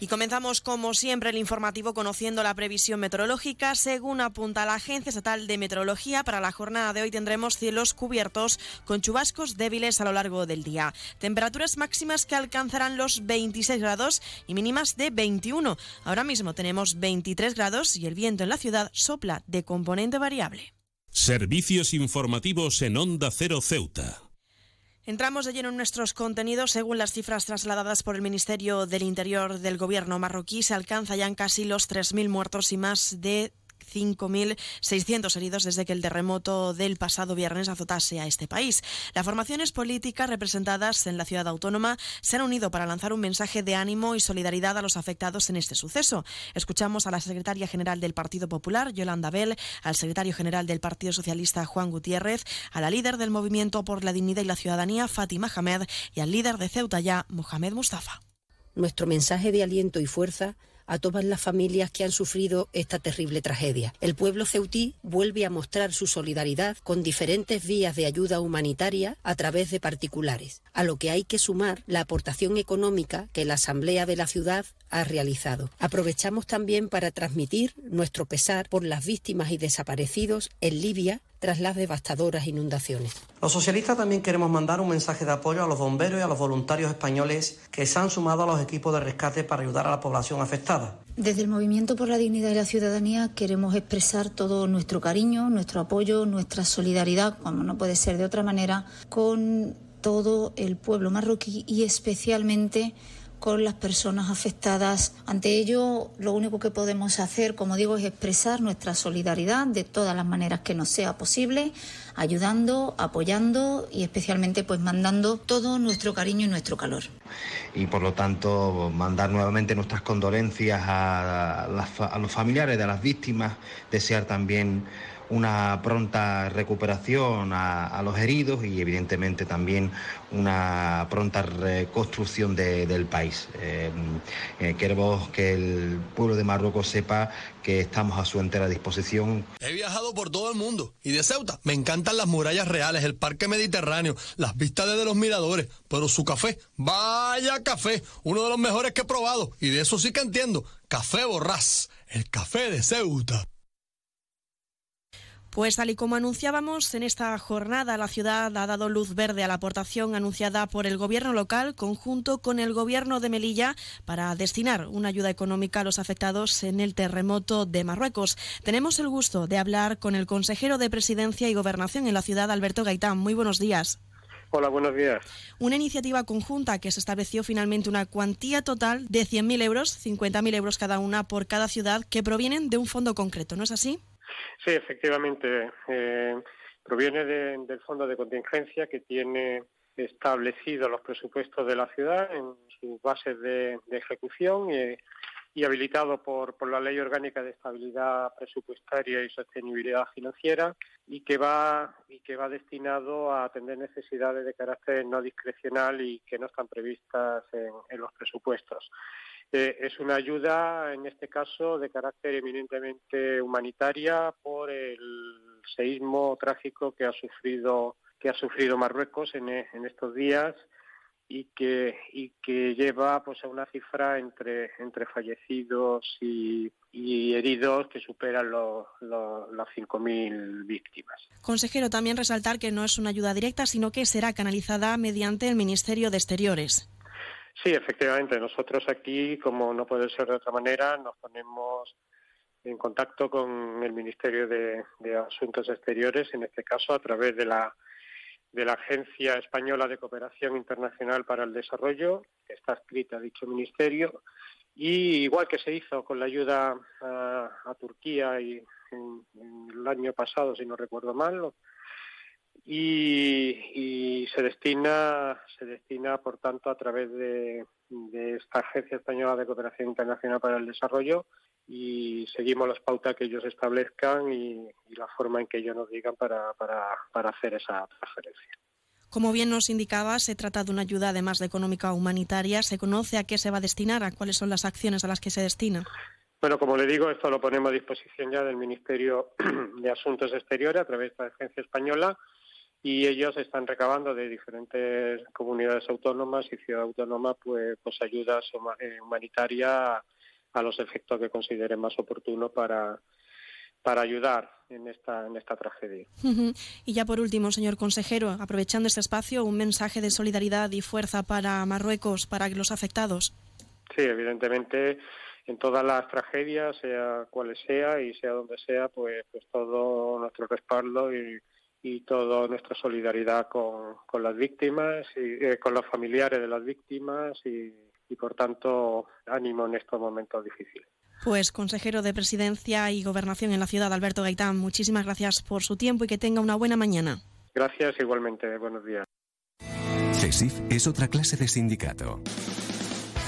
Y comenzamos, como siempre, el informativo conociendo la previsión meteorológica. Según apunta la Agencia Estatal de Meteorología, para la jornada de hoy tendremos cielos cubiertos con chubascos débiles a lo largo del día. Temperaturas máximas que alcanzarán los 26 grados y mínimas de 21. Ahora mismo tenemos 23 grados y el viento en la ciudad sopla de componente variable. Servicios informativos en Onda Cero Ceuta. Entramos de lleno en nuestros contenidos. Según las cifras trasladadas por el Ministerio del Interior del Gobierno marroquí, se alcanza ya en casi los 3.000 muertos y más de 5.600 heridos desde que el terremoto del pasado viernes azotase a este país. Las formaciones políticas representadas en la ciudad autónoma se han unido para lanzar un mensaje de ánimo y solidaridad a los afectados en este suceso. Escuchamos a la secretaria general del Partido Popular, Yolanda Bell, al secretario general del Partido Socialista, Juan Gutiérrez, a la líder del Movimiento por la Dignidad y la Ciudadanía, Fátima Hamed, y al líder de Ceuta ya, Mohamed Mustafa. Nuestro mensaje de aliento y fuerza a todas las familias que han sufrido esta terrible tragedia. El pueblo ceutí vuelve a mostrar su solidaridad con diferentes vías de ayuda humanitaria a través de particulares, a lo que hay que sumar la aportación económica que la Asamblea de la ciudad ha realizado. Aprovechamos también para transmitir nuestro pesar por las víctimas y desaparecidos en Libia tras las devastadoras inundaciones. Los socialistas también queremos mandar un mensaje de apoyo a los bomberos y a los voluntarios españoles que se han sumado a los equipos de rescate para ayudar a la población afectada. Desde el Movimiento por la Dignidad y la Ciudadanía queremos expresar todo nuestro cariño, nuestro apoyo, nuestra solidaridad, como no puede ser de otra manera, con todo el pueblo marroquí y especialmente con las personas afectadas. Ante ello, lo único que podemos hacer, como digo, es expresar nuestra solidaridad de todas las maneras que nos sea posible, ayudando, apoyando y especialmente pues mandando todo nuestro cariño y nuestro calor. Y por lo tanto, mandar nuevamente nuestras condolencias a, a los familiares de las víctimas, desear también una pronta recuperación a, los heridos y evidentemente también una pronta reconstrucción del país. Eh, eh, que el pueblo de Marruecos sepa que estamos a su entera disposición. He viajado por todo el mundo y de Ceuta me encantan las murallas reales, el parque mediterráneo, las vistas desde los miradores, pero su café, vaya café, uno de los mejores que he probado y de eso sí que entiendo, café borrás, el café de Ceuta. Pues tal y como anunciábamos, en esta jornada la ciudad ha dado luz verde a la aportación anunciada por el gobierno local conjunto con el gobierno de Melilla para destinar una ayuda económica a los afectados en el terremoto de Marruecos. Tenemos el gusto de hablar con el consejero de Presidencia y Gobernación en la ciudad, Alberto Gaitán. Muy buenos días. Hola, buenos días. Una iniciativa conjunta que se estableció finalmente una cuantía total de 100.000 euros, 50.000 euros cada una por cada ciudad, que provienen de un fondo concreto, ¿no es así? Sí, efectivamente. Eh, proviene del fondo de contingencia que tiene establecido los presupuestos de la ciudad en sus bases de, ejecución y, habilitado por, la Ley Orgánica de Estabilidad Presupuestaria y Sostenibilidad Financiera y que va y que va destinado a atender necesidades de carácter no discrecional y que no están previstas en los presupuestos. Eh, es una ayuda, en este caso, de carácter eminentemente humanitaria por el seísmo trágico que ha sufrido que ha sufrido Marruecos en, estos días y que y que lleva pues a una cifra entre entre fallecidos y, heridos que superan los, los, las 5.000 víctimas. Consejero, también resaltar que no es una ayuda directa, sino que será canalizada mediante el Ministerio de Exteriores. Sí, efectivamente. Nosotros aquí, como no puede ser de otra manera, nos ponemos en contacto con el Ministerio de, Asuntos Exteriores, en este caso a través de la de la Agencia Española de Cooperación Internacional para el Desarrollo, que está escrita a dicho ministerio, y igual que se hizo con la ayuda a, Turquía y el año pasado, si no recuerdo mal, y, se destina se destina por tanto a través de, esta agencia española de cooperación internacional para el desarrollo y seguimos las pautas que ellos establezcan y, la forma en que ellos nos digan para, para, para hacer esa transferencia. Como bien nos indicaba, se trata de una ayuda además de económica humanitaria. ¿Se conoce a qué se va a destinar? ¿A cuáles son las acciones a las que se destina? Bueno, como le digo, esto lo ponemos a disposición ya del Ministerio de Asuntos Exteriores a través de la Agencia Española y ellos están recabando de diferentes comunidades autónomas y ciudad autónoma pues, pues ayudas eh, humanitarias a los efectos que consideren más oportuno para, para ayudar en esta, en esta tragedia. Y ya por último, señor consejero, aprovechando este espacio, un mensaje de solidaridad y fuerza para Marruecos, para los afectados. Sí, evidentemente en todas las tragedias, sea cuales sea y sea donde sea, pues, pues todo nuestro respaldo y, y toda nuestra solidaridad con, con las víctimas y eh, con los familiares de las víctimas y, y, por tanto, ánimo en estos momentos difíciles. Pues consejero de Presidencia y Gobernación en la ciudad, Alberto Gaitán, muchísimas gracias por su tiempo y que tenga una buena mañana. Gracias, igualmente. Buenos días. CESIF es otra clase de sindicato.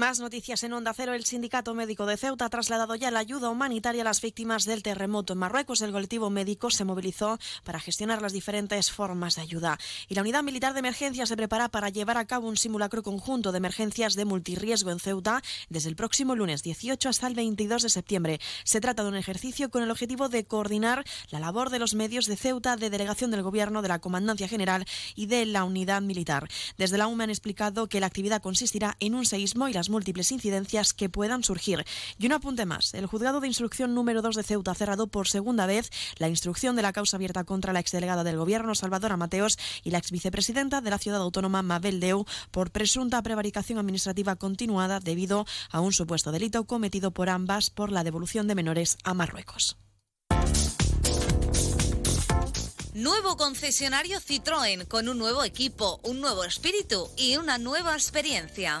Más noticias en Onda Cero. El Sindicato Médico de Ceuta ha trasladado ya la ayuda humanitaria a las víctimas del terremoto. En Marruecos, el colectivo médico se movilizó para gestionar las diferentes formas de ayuda. Y la Unidad Militar de Emergencia se prepara para llevar a cabo un simulacro conjunto de emergencias de multirriesgo en Ceuta desde el próximo lunes 18 hasta el 22 de septiembre. Se trata de un ejercicio con el objetivo de coordinar la labor de los medios de Ceuta, de delegación del Gobierno, de la Comandancia General y de la Unidad Militar. Desde la UMA han explicado que la actividad consistirá en un seísmo y las múltiples incidencias que puedan surgir. Y un apunte más. El juzgado de instrucción número 2 de Ceuta ha cerrado por segunda vez la instrucción de la causa abierta contra la exdelegada del Gobierno, Salvador Mateos, y la exvicepresidenta de la ciudad autónoma, Mabel Deu, por presunta prevaricación administrativa continuada debido a un supuesto delito cometido por ambas por la devolución de menores a Marruecos. Nuevo concesionario Citroën con un nuevo equipo, un nuevo espíritu y una nueva experiencia.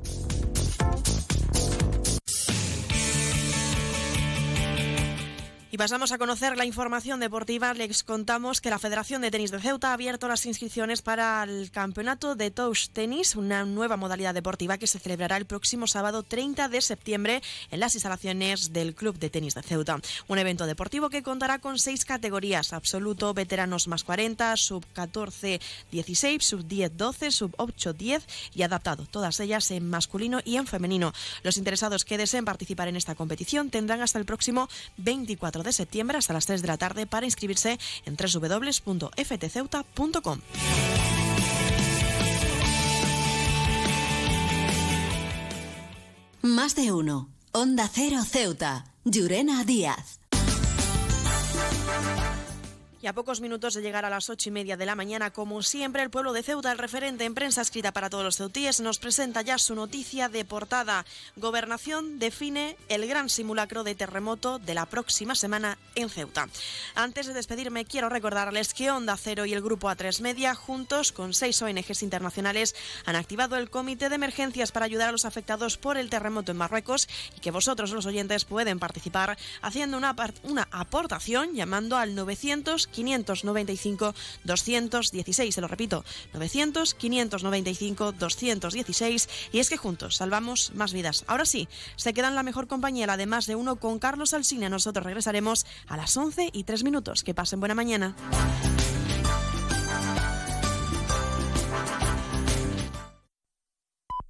Pasamos a conocer la información deportiva. Les contamos que la Federación de Tenis de Ceuta ha abierto las inscripciones para el campeonato de Touch Tenis, una nueva modalidad deportiva que se celebrará el próximo sábado 30 de septiembre en las instalaciones del Club de Tenis de Ceuta. Un evento deportivo que contará con seis categorías: absoluto, veteranos más 40, sub 14 16, sub 10 12, sub 8 10 y adaptado, todas ellas en masculino y en femenino. Los interesados que deseen participar en esta competición tendrán hasta el próximo 24 de septiembre hasta las 3 de la tarde para inscribirse en www.ftceuta.com. Más de uno. Onda Cero Ceuta. Llurena Díaz. Y a pocos minutos de llegar a las ocho y media de la mañana, como siempre, el pueblo de Ceuta, el referente en prensa escrita para todos los ceutíes, nos presenta ya su noticia de portada. Gobernación define el gran simulacro de terremoto de la próxima semana en Ceuta. Antes de despedirme, quiero recordarles que Onda Cero y el Grupo A3 Media, juntos con seis ONGs internacionales, han activado el Comité de Emergencias para ayudar a los afectados por el terremoto en Marruecos y que vosotros, los oyentes, pueden participar haciendo una, una aportación llamando al 900 595 216. Se lo repito, 900 595 216. Y es que juntos salvamos más vidas. Ahora sí, se quedan la mejor compañía, la de más de uno, con Carlos Alsina. Nosotros regresaremos a las 11 y 3 minutos. Que pasen buena mañana.